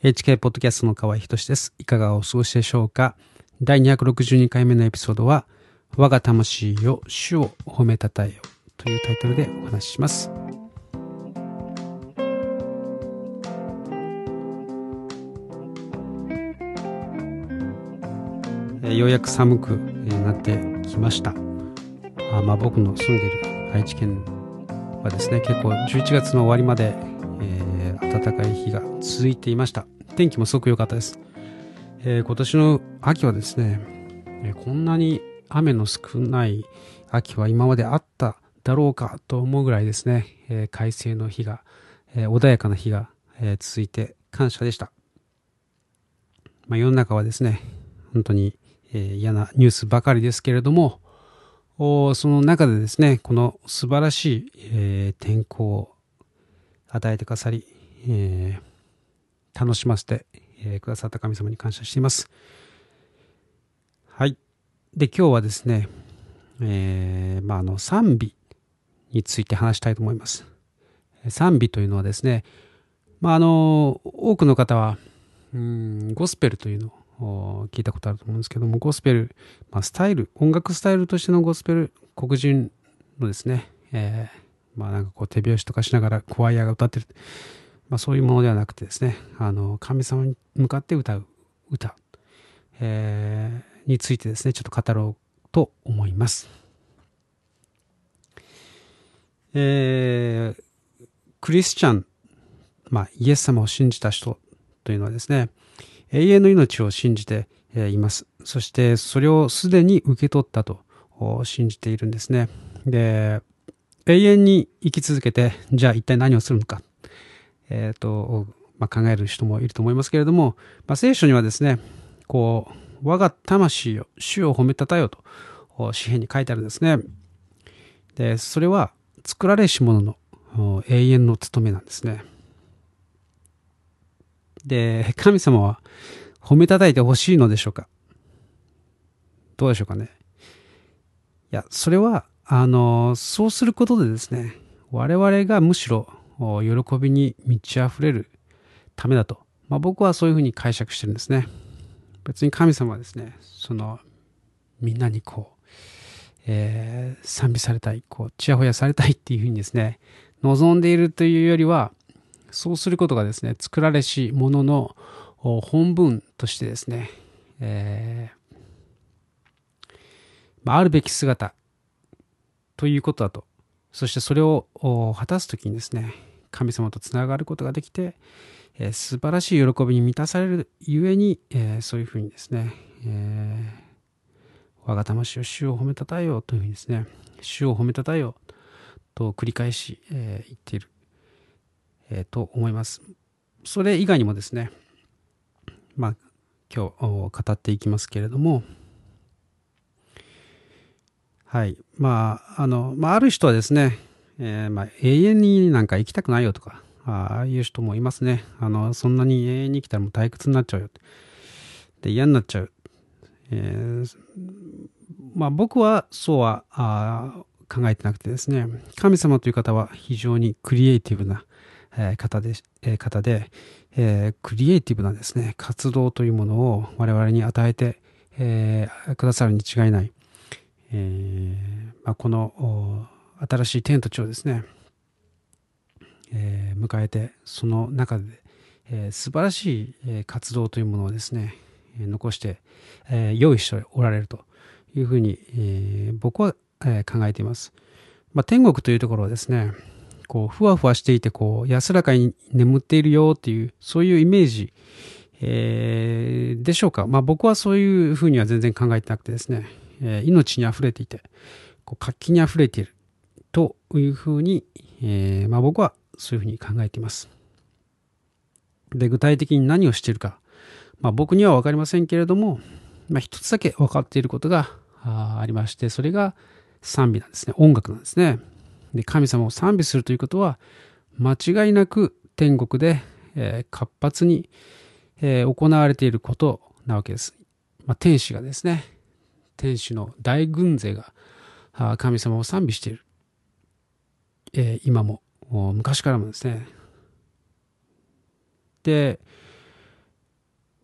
HK ポッドキャストの河合仁です。いかがお過ごしでしょうか？第262回目のエピソードは、我が魂よ主を褒めたたえよというタイトルでお話しします。ようやく寒くなってきました。あまあ、僕の住んでいる愛知県はですね、結構11月の終わりまで、暖かい日が続いていました。天気もすごく良かったです。えー、今年の秋はですね、えー、こんなに雨の少ない秋は今まであっただろうかと思うぐらいですね、えー、快晴の日が、えー、穏やかな日が、えー、続いて感謝でした。まあ、世の中はですね、本当に、えー、嫌なニュースばかりですけれども、その中でですね、この素晴らしい、えー、天候を与えてくださり、えー、楽しませて、えー、くださった神様に感謝しています。はい。で、今日はですね、えー、まあ、あの、賛美について話したいと思います。賛美というのはですね、まあ、あの、多くの方は、うん、ゴスペルというのを聞いたことあると思うんですけども、ゴスペル、まあ、スタイル、音楽スタイルとしてのゴスペル、黒人のですね、えー、まあなんかこう手拍子とかしながらコワイアが歌ってる、まあそういうものではなくてですね、あの、神様に向かって歌う歌、えー、についてですね、ちょっと語ろうと思います。えー、クリスチャン、まあイエス様を信じた人というのはですね、永遠の命を信じています。そしてそれをすでに受け取ったと信じているんですね。で、永遠に生き続けて、じゃあ一体何をするのか、えっ、ー、と、まあ、考える人もいると思いますけれども、まあ、聖書にはですね、こう、我が魂を、主を褒めたたよと、詩篇に書いてあるんですね。で、それは作られし者の永遠の務めなんですね。で、神様は褒めたたいてほしいのでしょうか？どうでしょうかね？いや、それは、あの、そうすることでですね、我々がむしろ喜びに満ち溢れるためだと。まあ、僕はそういうふうに解釈してるんですね。別に神様はですね、その、みんなにこう、えー、賛美されたい、こう、ちやほやされたいっていうふうにですね、望んでいるというよりは、そうすることがですね、作られしものの本文としてですね、えーまあ、あるべき姿ということだと。そしてそれを果たすときにですね、神様とつながることができて、えー、素晴らしい喜びに満たされるゆえに、えー、そういうふうにですね、えー、我が魂を主を褒めたたえようというふうにですね、主を褒めたたえようと繰り返し、え、言っているえ、と思います。それ以外にもですね、まあ、今日語っていきますけれども、はい。まあ、あの、まあ、ある人はですね、えー、まあ、永遠になんか生きたくないよとか、ああいう人もいますね。あの、そんなに永遠に生きたらもう退屈になっちゃうよ。で、嫌になっちゃう。えー、まあ、僕はそうはあ考えてなくてですね、神様という方は非常にクリエイティブな、え方で、え方で、えクリエイティブなですね、活動というものを我々に与えて、えくださるに違いない。えまあ、この新しい天と地をですね、え迎えて、その中で、え素晴らしい、え活動というものをですね、え残して、え用意しておられるというふうに、え僕は、え考えています。まあ、天国というところはですね、こう、ふわふわしていて、こう、安らかに眠っているよっていう、そういうイメージ、えー、でしょうか。まあ僕はそういうふうには全然考えてなくてですね、えー、命に溢れていて、こう活気に溢れているというふうに、えー、まあ僕はそういうふうに考えています。で、具体的に何をしているか、まあ僕にはわかりませんけれども、まあ一つだけ分かっていることがありまして、それが賛美なんですね。音楽なんですね。で神様を賛美するということは間違いなく天国で、えー、活発に、えー、行われていることなわけです。まあ、天使がですね天使の大軍勢が神様を賛美している、えー、今も昔からもですねで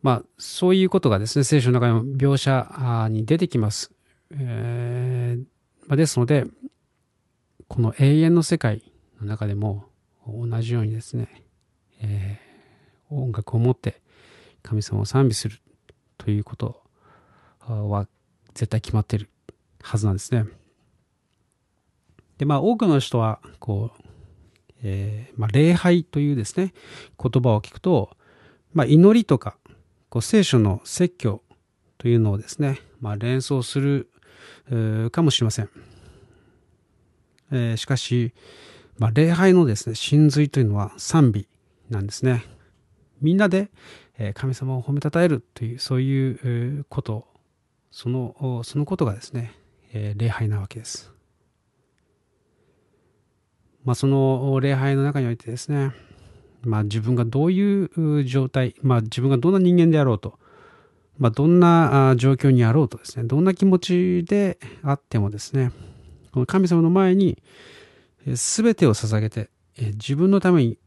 まあ、そういうことがですね、聖書の中の描写に出てきます。えーま、ですので、この永遠の世界の中でも同じようにですね、えー、音楽を持って神様を賛美するということは絶対決まっているはずなんですね。で、まあ多くの人は、こう、えー、まあ、礼拝というですね、言葉を聞くと、まあ、祈りとか、こう聖書の説教というのをですね、まあ、連想するかもしれません。えー、しかし、まあ、礼拝のですね、真髄というのは賛美なんですね。みんなで神様を褒めたたえるという、そういうこと、その、そのことがですね、礼拝なわけです。まあ、その礼拝の中においてですね、まあ、自分がどういう状態、まあ、自分がどんな人間であろうと、まあ、どんな状況にあろうとですね、どんな気持ちであってもですね、この神様の前に全てを捧げて、自分のために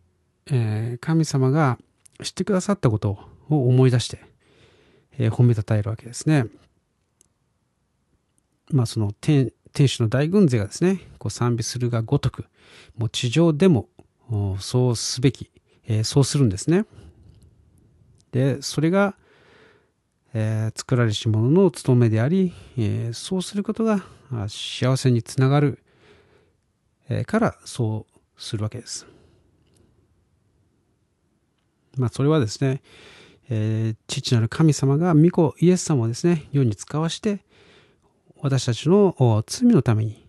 神様がしてくださったことを思い出して、褒めたたえるわけですね。まあその天天使の大軍勢がですね、こう賛美するがごとく、もう地上でもそうすべきえ、そうするんですね。で、それが、えー、作られし者の務めであり、えー、そうすることが幸せにつながる、えー、からそうするわけです。まあそれはですね、え父なる神様が御子イエス様をですね、世に使わして、私たちの罪のために、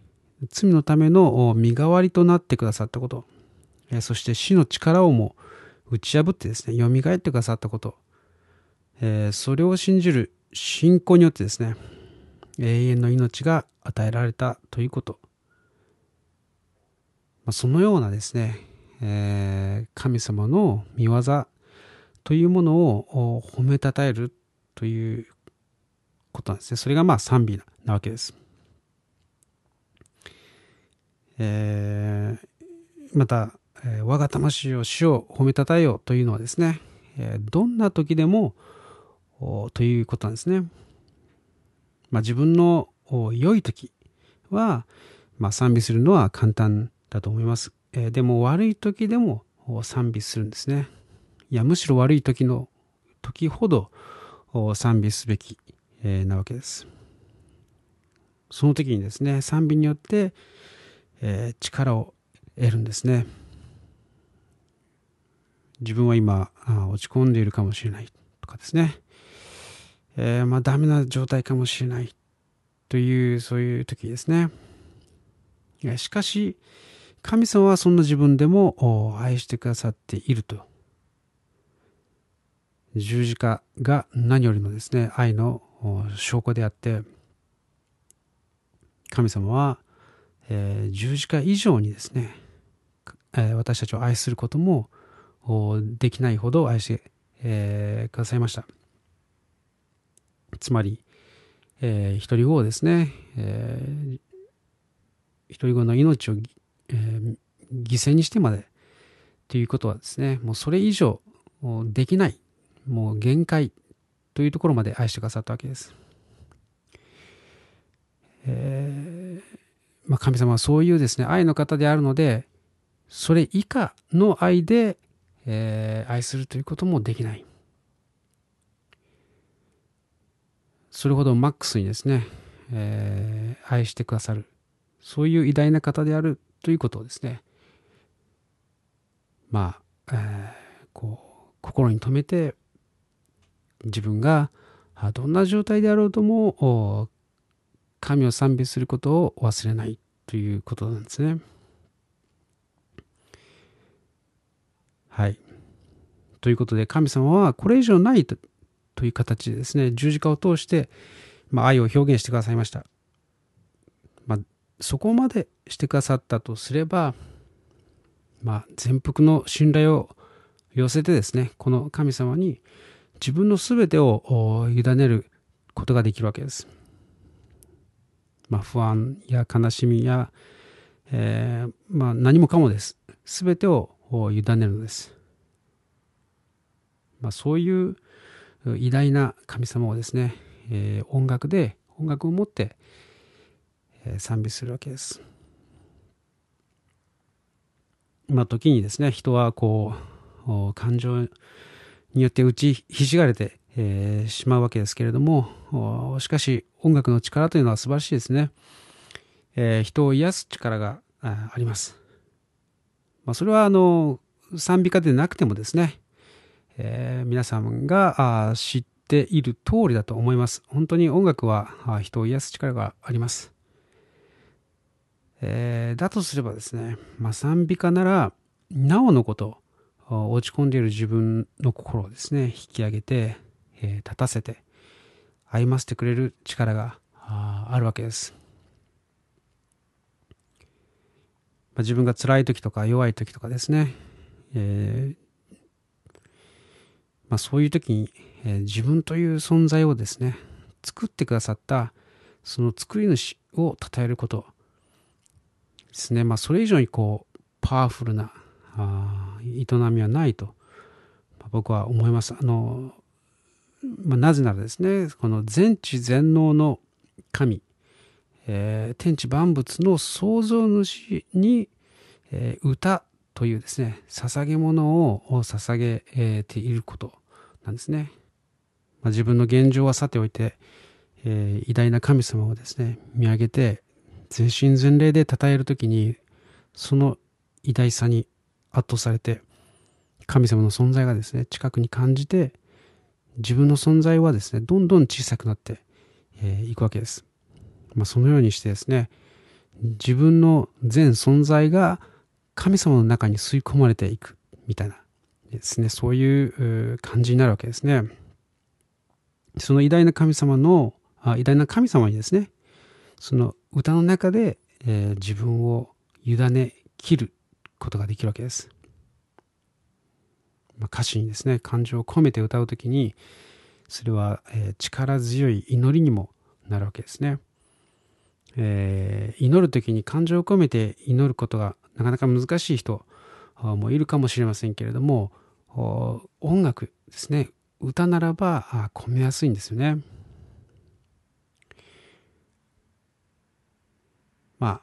罪のための身代わりとなってくださったこと、そして死の力をも打ち破ってですね、蘇ってくださったこと、それを信じる信仰によってですね、永遠の命が与えられたということ。そのようなですね、神様の見業というものを褒めたたえるということなんですね。それがまあ賛美なわけです。えー、また、えー、我が魂を死を褒めたたえよというのはですね、えー、どんな時でもということなんですね。まあ、自分の良い時は、まあ、賛美するのは簡単だと思います。えー、でも悪い時でも賛美するんですね。いや、むしろ悪い時の時ほど賛美すべき、えー、なわけです。その時にですね、賛美によって、えー、力を得るんですね。自分は今落ち込んでいるかもしれないとかですね。えー、まあダメな状態かもしれないというそういう時ですね。しかし神様はそんな自分でも愛してくださっていると。十字架が何よりもですね愛の証拠であって神様は、えー、十字架以上にですね、えー、私たちを愛することもできないほど愛して、えー、くださいました。つまり、えー、一人子をですね、えー、一人子の命を、えー、犠牲にしてまでということはですね、もうそれ以上できない、もう限界というところまで愛してくださったわけです。えーまあ、神様はそういうですね、愛の方であるので、それ以下の愛で、えー、愛するということもできない。それほどマックスにですね、えー、愛してくださる、そういう偉大な方であるということをですね、まあ、えー、こう、心に留めて、自分がどんな状態であろうとも、神を賛美することを忘れないということなんですね。はい。ということで、神様はこれ以上ないという形でですね、十字架を通して、ま、愛を表現してくださいました。まあ、そこまでしてくださったとすれば、まあ、全幅の信頼を寄せてですね、この神様に自分の全てを委ねることができるわけです。まあ、不安や悲しみや、えー、まあ、何もかもです。全てを委ねるのです。まあ、そういう偉大な神様をですね、えー、音楽で音楽を持って、えー、賛美するわけです。まあ時にですね人はこう感情によって打ちひしがれて、えー、しまうわけですけれどもしかし音楽の力というのは素晴らしいですね、えー、人を癒す力があります、まあ、それはあの賛美歌でなくてもですね、えー、皆さんが知っている通りだと思います。本当に音楽は人を癒す力があります。えー、だとすればですね、まあ、賛美歌ならなおのこと落ち込んでいる自分の心をですね引き上げて、えー、立たせて歩ませてくれる力があるわけです、まあ、自分が辛い時とか弱い時とかですね、えーまあ、そういう時に、えー、自分という存在をですね作ってくださったその作り主を称えることですね、まあ、それ以上にこうパワフルなあ営みはないと、僕は思います。あのまあ、なぜならですねこの全知全能の神、えー、天地万物の創造主に、えー、歌というですね捧げ物を捧げていることなんですね。まあ、自分の現状はさておいて、えー、偉大な神様をですね見上げて全身全霊で称える時にその偉大さに圧倒されて神様の存在がですね近くに感じて自分の存在はですねどんどん小さくなってい、えー、くわけです、まあ、そのようにしてですね自分の全存在が神様の中に吸い込まれていくみたいなですねそういう感じになるわけですね。その偉大な神様のあ偉大な神様にですねその歌の中で、えー、自分を委ね切ることができるわけです。まあ、歌詞にですね感情を込めて歌う時にそれは、えー、力強い祈りにもなるわけですね。えー、祈る時に感情を込めて祈ることがなかなか難しい人もいるかもしれませんけれども音楽ですね歌ならば込めやすいんですよね。まあ、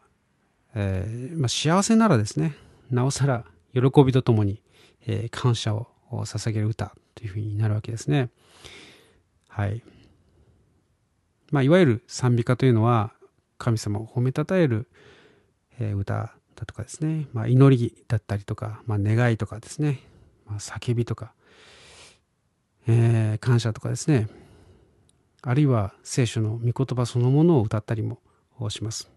えー、まあ、幸せならですね、なおさら喜びとともに、えー、感謝を捧げる歌というふうになるわけですね。はい。まあ、いわゆる賛美歌というのは、神様を褒めたたえる、えー、歌だとかですね、まあ、祈りだったりとか、まあ、願いとかですね、まあ、叫びとか、えー、感謝とかですね、あるいは聖書の御言葉そのものを歌ったりもします。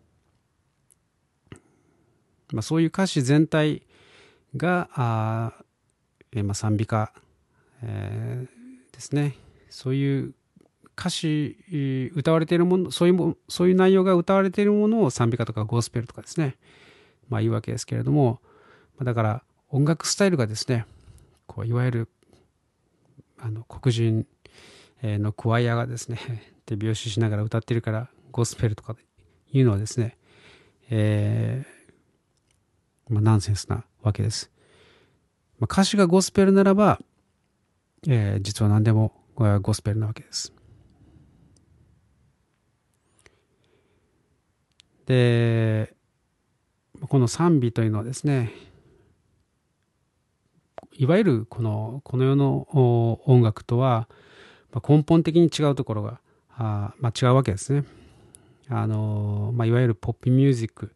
まあ、そういう歌詞全体があ、えー、まあ、賛美歌、えー、ですね。そういう歌詞歌われているものそういうもそういう内容が歌われているものを賛美歌とかゴスペルとかですね。まあいいわけですけれどもだから音楽スタイルがですねこういわゆるあの黒人のクワイアがですね 手拍子しながら歌ってるからゴスペルとかいうのはですね、えーまあ、ナンセンスなわけです。まあ、歌詞がゴスペルならば、えー、実は何でもゴスペルなわけです。で、この賛美というのはですね、いわゆるこのこの世の音楽とは根本的に違うところがあ、まあ、違うわけですね。あのまあ、いわゆるポップミュージック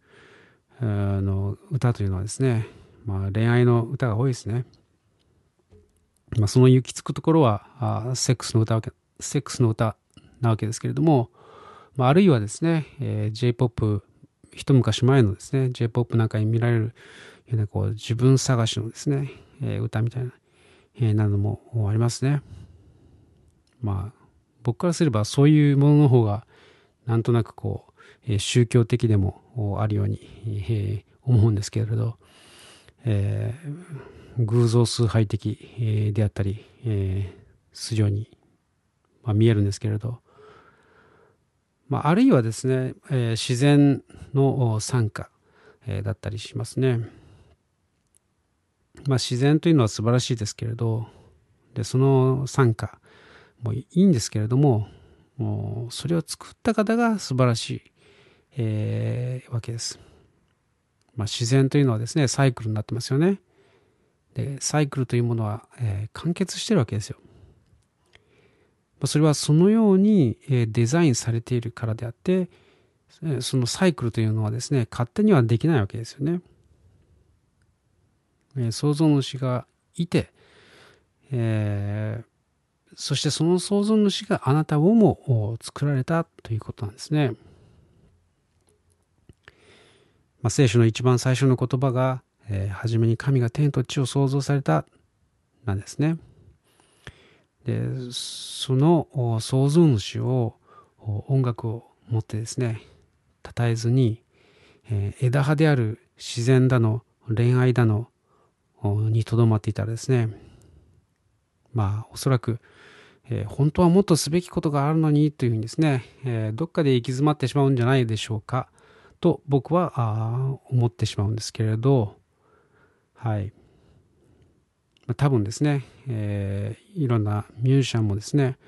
の歌というのはですね、まあ、恋愛の歌が多いですね。まあ、その行き着くところはあセックスの歌セックスの歌なわけですけれども、まあ、あるいはですね、えー、J-POP 一昔前のですね J-POP なんかに見られるようなこう自分探しのですね、えー、歌みたいな、えー、なのもありますね。まあ僕からすればそういうものの方がなんとなくこうえ宗教的でもあるように、え思うんですけれど、えー、偶像崇拝的、であったり、えするように、まあ、見えるんですけれど、まあ、あるいはですね、え自然の参加、えだったりしますね。まあ、自然というのは素晴らしいですけれどでその参加もいいんですけれども、もうそれを作った方が素晴らしい、えー、わけです。まあ、自然というのはですね、サイクルになってますよね。で、サイクルというものは、えー、完結してるわけですよ。まあそれはそのようにデザインされているからであって、そのサイクルというのはですね、勝手にはできないわけですよね。創造主がいて、えー、そしてその創造主があなたをも作られたということなんですね。まあ、聖書の一番最初の言葉が、えー、初めに神が天と地を創造されたなんですね。でその創造主を音楽を持ってですね称えずに、えー、枝葉である自然だの恋愛だのにとどまっていたらですねまあおそらく、えー、本当はもっとすべきことがあるのにというふうにですね、えー、どっかで行き詰まってしまうんじゃないでしょうかと僕は思ってしまうんですけれどはい。多分ですね、えー、いろんなミュージシャンもですね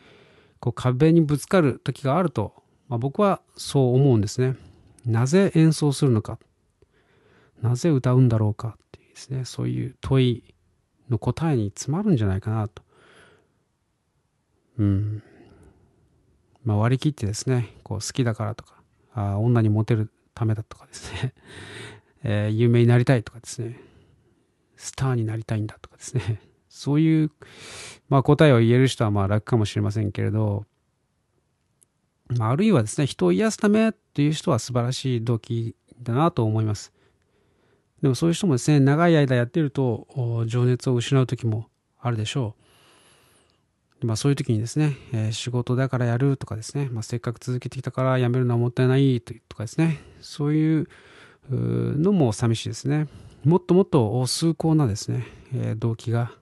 こう壁にぶつかる時があると、まあ、僕はそう思うんですね。なぜ演奏するのかなぜ歌うんだろうかっていうですねそういう問いの答えに詰まるんじゃないかなと。うん。まあ割り切ってですねこう好きだからとかあ女にモテるためだとかですね、えー、有名になりたいとかですねスターになりたいんだとかですね。そういう、まあ、答えを言える人はまあ楽かもしれませんけれど、まあ、あるいはですね、人を癒すためっていう人は素晴らしい動機だなと思います。でもそういう人もですね、長い間やってると情熱を失う時もあるでしょう。まあ、そういう時にですね、えー、仕事だからやるとかですね、まあ、せっかく続けてきたからやめるのはもったいないとかですね、そういうのも寂しいですね。もっともっと崇高なですね、えー、動機が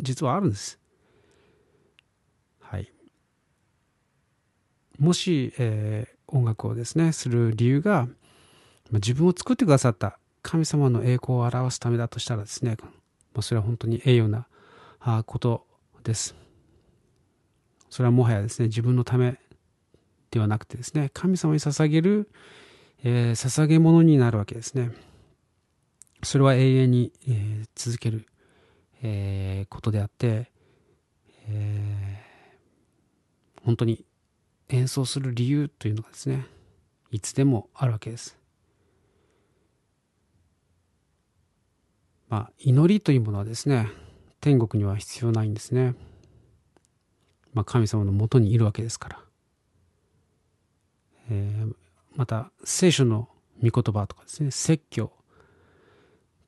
実はあるんです。はい。もし、えー、音楽をですね、する理由がま、自分を作ってくださった神様の栄光を表すためだとしたらですね、まそれは本当に栄誉なことです。それはもはやですね、自分のためではなくてですね、神様に捧げる、えー、捧げ物になるわけですね。それは永遠に、えー、続ける、えー、ことであって、えー、本当に演奏する理由というのがですねいつでもあるわけです。まあ祈りというものはですね天国には必要ないんですね。まあ、神様のもとにいるわけですから。えー、また聖書の御言葉とかですね説教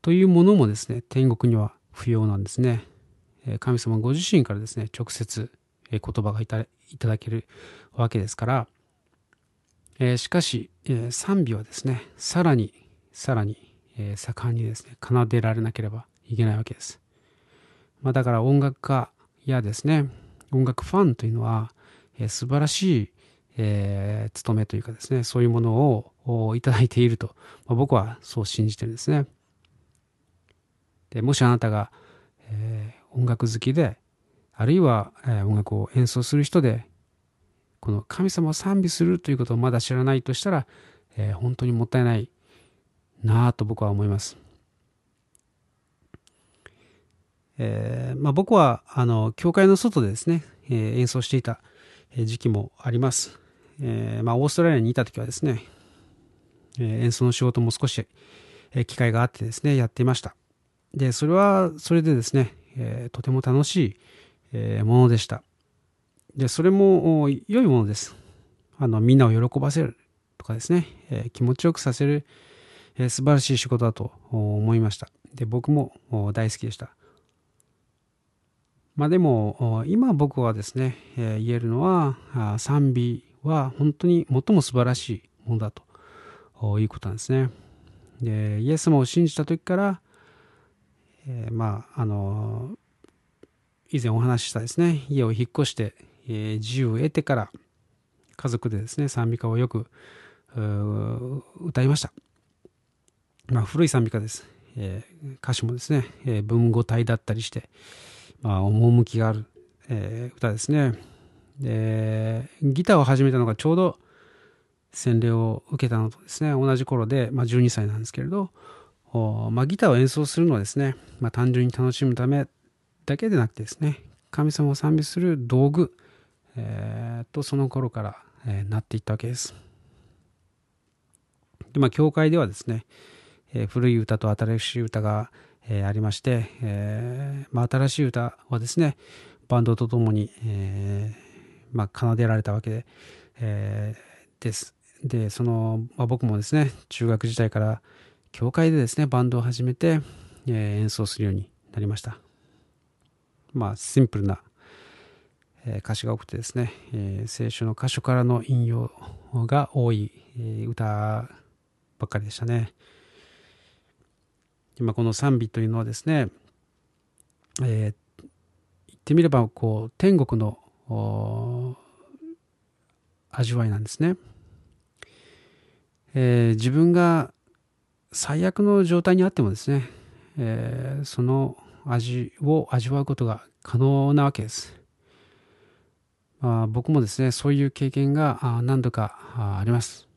というものもですね、天国には不要なんですね。神様ご自身からですね、直接言葉がいただけるわけですから、えしかし、え賛美はですね、さらに、さらに、え盛んにですね、奏でられなければいけないわけです。まあ、だから音楽家やですね、音楽ファンというのは、え素晴らしい、えー、務めというかですね、そういうものをいただいていると、まあ、僕はそう信じてるんですね。でもしあなたが、えー、音楽好きであるいは、え、音楽を演奏する人でこの神様を賛美するということをまだ知らないとしたら、え、本当にもったいないなぁと僕は思います。えーまあ、僕はあの教会の外でですね、えー、演奏していた時期もあります。えーまあ、オーストラリアにいた時はですね、え、演奏の仕事も少し、え、機会があってですねやっていました。で、それはそれでですね、え、とても楽しい、え、ものでした。で、それも良いものです。あの、みんなを喜ばせるとかですね、え、気持ちよくさせる、えー、素晴らしい仕事だと思いました。で、僕も大好きでした。まあでも、今僕はですね、え、言えるのは、賛美は本当に最も素晴らしいものだということなんですね。で、イエス様を信じた時から、えー、まああの以前お話ししたですね家を引っ越して、えー、自由を得てから家族でですね賛美歌をよく歌いました、まあ、古い賛美歌です、え、歌詞もですね、え、文語体だったりして、まあ、趣がある、えー、歌ですね。で、ギターを始めたのがちょうど洗礼を受けたのとですね、同じ頃で、まあ、12歳なんですけれど、まあ、ギターを演奏するのはですね、まあ、単純に楽しむためだけでなくてですね、神様を賛美する道具、えー、とその頃から、えー、なっていったわけです。で、まあ、教会ではですね、えー、古い歌と新しい歌が、えー、ありまして、えーまあ、新しい歌はですね、バンドとともに、えーまあ、奏でられたわけで、え、です。で、その、まあ、僕もですね、中学時代から教会でですね、バンドを始めて、え、演奏するようになりました。まあ、シンプルな、え、歌詞が多くてですね、えー、聖書の箇所からの引用が多い、え、歌ばっかりでしたね。今この賛美というのはですね、えー、言ってみればこう天国の味わいなんですね。えー、自分が最悪の状態にあってもですね、えー、その味を味わうことが可能なわけです。まあ、僕もですね、そういう経験が何度かあります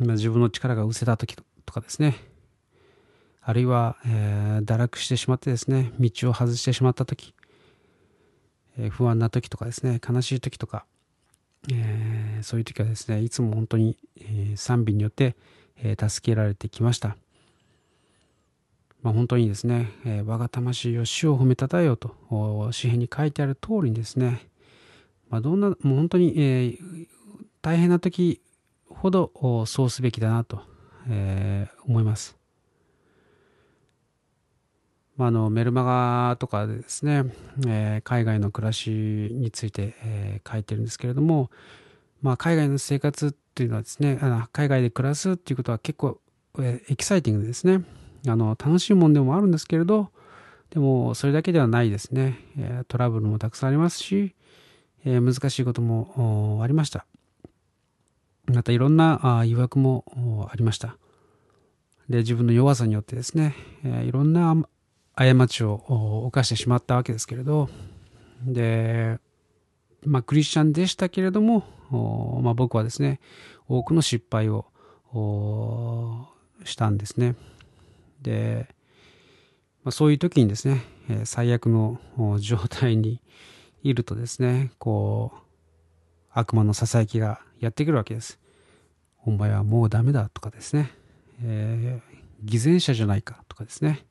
今。自分の力が失せた時とかですね、あるいは、えー、堕落してしまってですね、道を外してしまった時、えー、不安な時とかですね、悲しい時とか、えー、そういう時はですね、いつも本当に、えー、賛美によって、えー、助けられてきました。まあ、本当にですね、えー、我が魂を死を褒めたたえようと、詩篇に書いてある通りにですね、まあ、どんな、もう本当に、えー、大変な時ほどそうすべきだなと、えー、思います。まあ、あのメルマガとかでですね、えー、海外の暮らしについて、えー、書いてるんですけれども、まあ、海外の生活っていうのはですね、あの海外で暮らすっていうことは結構、えー、エキサイティングですね。あの楽しいもんでもあるんですけれど、でもそれだけではないですね。え、トラブルもたくさんありますし、えー、難しいこともありました。またいろんなあ誘惑もありました。で、自分の弱さによってですね、えー、いろんな過ちを犯してしまったわけですけれど、で、まあ、クリスチャンでしたけれども、まあ、僕はですね、多くの失敗をしたんですね。で、まあ、そういう時にですね、最悪の状態にいるとですね、こう、悪魔のささやきがやってくるわけです。お前はもうダメだとかですね、えー、偽善者じゃないかとかですね、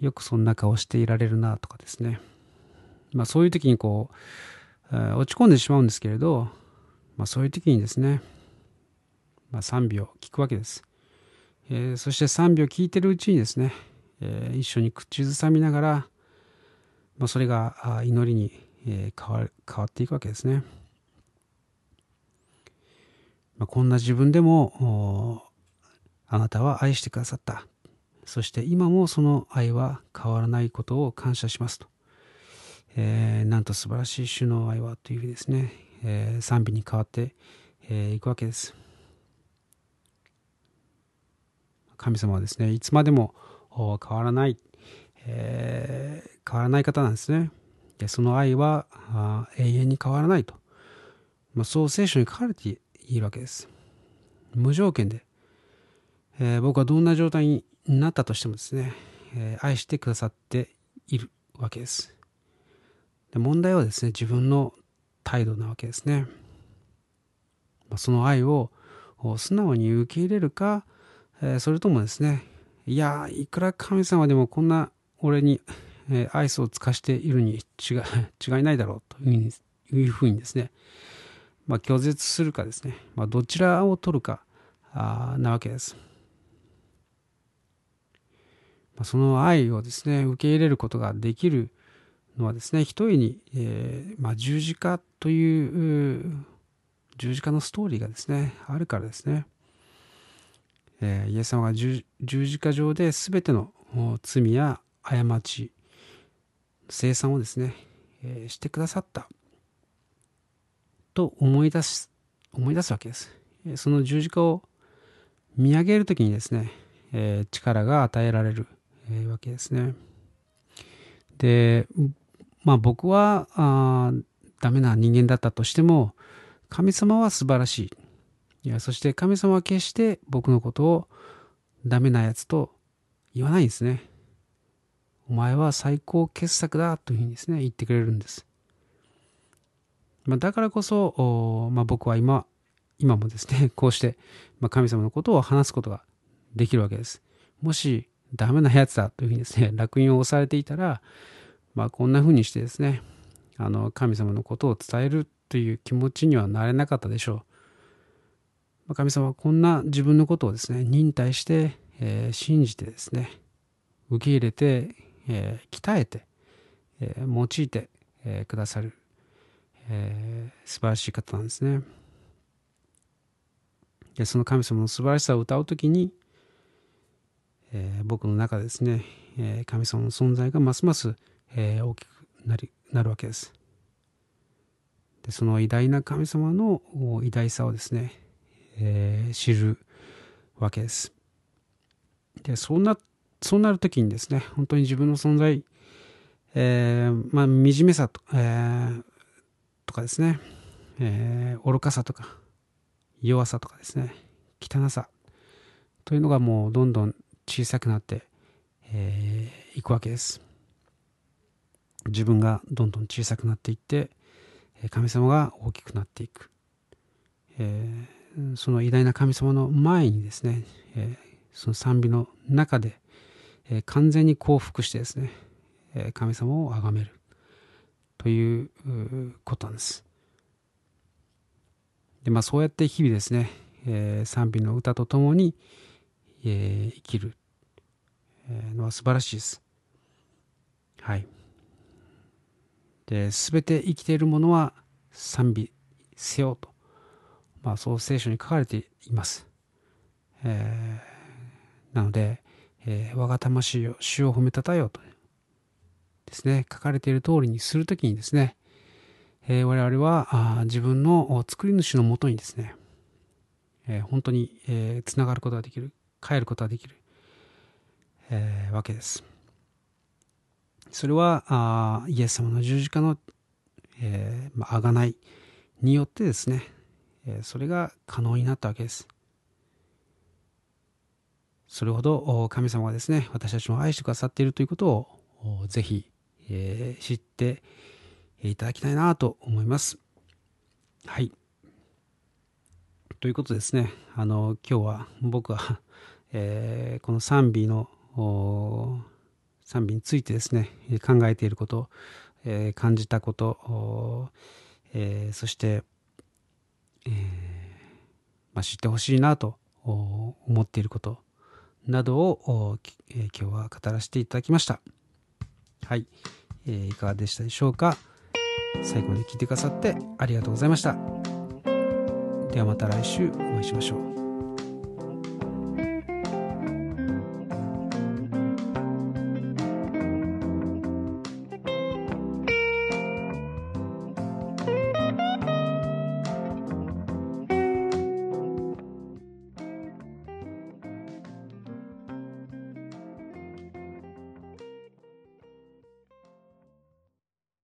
よくそんな顔していられるなとかですね。まあそういう時にこう、落ち込んでしまうんですけれど、まあそういう時にですね、まあ賛美を聞くわけです。えー、そして賛美を聞いてるうちにですね、えー、一緒に口ずさみながら、まあ、それが祈りに、えー、変わ変わっていくわけですね。まあ、こんな自分でもあなたは愛してくださったそして今もその愛は変わらないことを感謝しますと。えー、なんと素晴らしい主の愛はというふうにですね、えー、賛美に変わってい、えー、くわけです。神様はですね、いつまでも変わらない、えー、変わらない方なんですね。でその愛は永遠に変わらないと。まあ、そう聖書に書かれているわけです。無条件で、え、僕はどんな状態になったとしてもですね、えー、愛してくださっているわけです。で問題はですね、自分の態度なわけですね。ま、その愛を素直に受け入れるか、えー、それともですね、いや、いくら神様でもこんな俺に、えー、愛想を尽かしているに違い 違いないだろうというふうにですね、まあ、拒絶するかですね、まあ、どちらを取るかあなわけです。その愛をですね、受け入れることができるのはですね、ひとえに、えー、まあ、十字架という十字架のストーリーがですね、あるからですね。えー、イエス様が十字架上で全ての罪や過ち、生産をですね、えー、してくださったと思い出す、思い出すわけです。その十字架を見上げるときにですね、え、力が与えられるえー、わけですね。で、まあ僕はあダメな人間だったとしても、神様は素晴らしい。いや、そして神様は決して僕のことをダメなやつと言わないんですね。お前は最高傑作だというふうにですね、言ってくれるんです。まあ、だからこそ、まあ、僕は今、今もですね、こうして、まあ、神様のことを話すことができるわけです。もし、ダメなやつだというふうにですね、烙印を押されていたら、まあ、こんなふうにしてですね、あの、神様のことを伝えるという気持ちにはなれなかったでしょう。神様はこんな自分のことをですね、忍耐して、えー、信じてですね、受け入れて、えー、鍛えて、えー、用いて、えくださる、え素晴らしい方なんですね。でその神様の素晴らしさを歌うときに、え僕の中でですね、え神様の存在がますます、え大きくなりなるわけです。でその偉大な神様の偉大さをですね、えー、知るわけです。でそうなそうなる時にですね本当に自分の存在、えー、まあ惨めさと,、えー、とかですね、えー、愚かさとか弱さとかですね汚さというのがもうどんどん小さくなって、えー、くわけです。自分がどんどん小さくなっていって神様が大きくなっていく、えー、その偉大な神様の前にですね、えー、その賛美の中で、えー、完全に降伏してですね、え神様を崇めるということなんです。でまあそうやって日々ですね、え賛美の歌とともに、え生きるのは素晴らしいです。はい。で、すべて生きているものは賛美せよと。まあ、そう聖書に書かれています。えー、なので、えー、我が魂よ、主を褒めたたえよとですね、書かれている通りにするときにですね、えー、我々はあ自分の作り主のもとにですね、えー、本当に、えー、つながることができる、帰ることができる、えー、わけです。それはあイエス様の十字架の、えーま、贖いによってですね、えー、それが可能になったわけです。それほど神様がですね、私たちを愛してくださっているということをぜひ、えー、知っていただきたいなと思います。はい。ということですね、あの、今日は僕は、えー、この賛美の賛美についてですね考えていること、えー、感じたこと、えー、そして、えーまあ、知ってほしいなと思っていることなどを、え今日は語らせていただきました。はい、え、いかがでしたでしょうか？最後まで聞いてくださってありがとうございました。ではまた来週お会いしましょう。